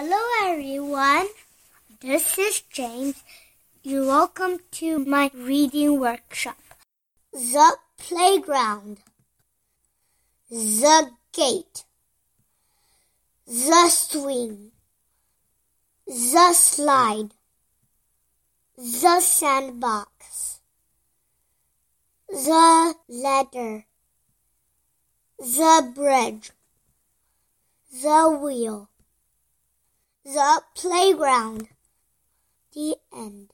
Hello, everyone. This is James. You're welcome to my reading workshop. The playground, the gate, the swing, the slide, the sandbox, the ladder, the bridge, the wheel, the playground. The end.